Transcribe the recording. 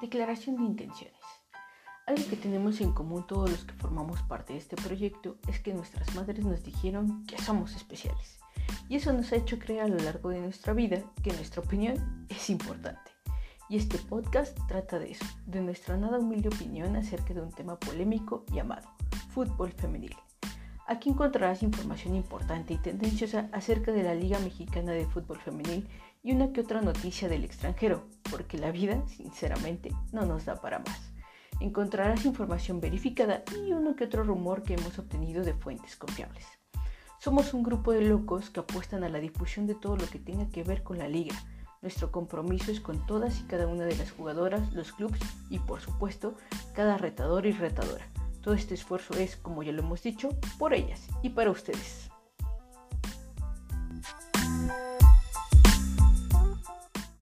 Declaración de intenciones. Algo que tenemos en común todos los que formamos parte de este proyecto es que nuestras madres nos dijeron que somos especiales. Y eso nos ha hecho creer a lo largo de nuestra vida que nuestra opinión es importante. Y este podcast trata de eso, de nuestra nada humilde opinión acerca de un tema polémico llamado fútbol femenil. Aquí encontrarás información importante y tendenciosa acerca de la Liga Mexicana de Fútbol Femenil y una que otra noticia del extranjero, porque la vida, sinceramente, no nos da para más. Encontrarás información verificada y uno que otro rumor que hemos obtenido de fuentes confiables. Somos un grupo de locos que apuestan a la difusión de todo lo que tenga que ver con la liga. Nuestro compromiso es con todas y cada una de las jugadoras, los clubes y por supuesto cada retador y retadora. Todo este esfuerzo es, como ya lo hemos dicho, por ellas y para ustedes.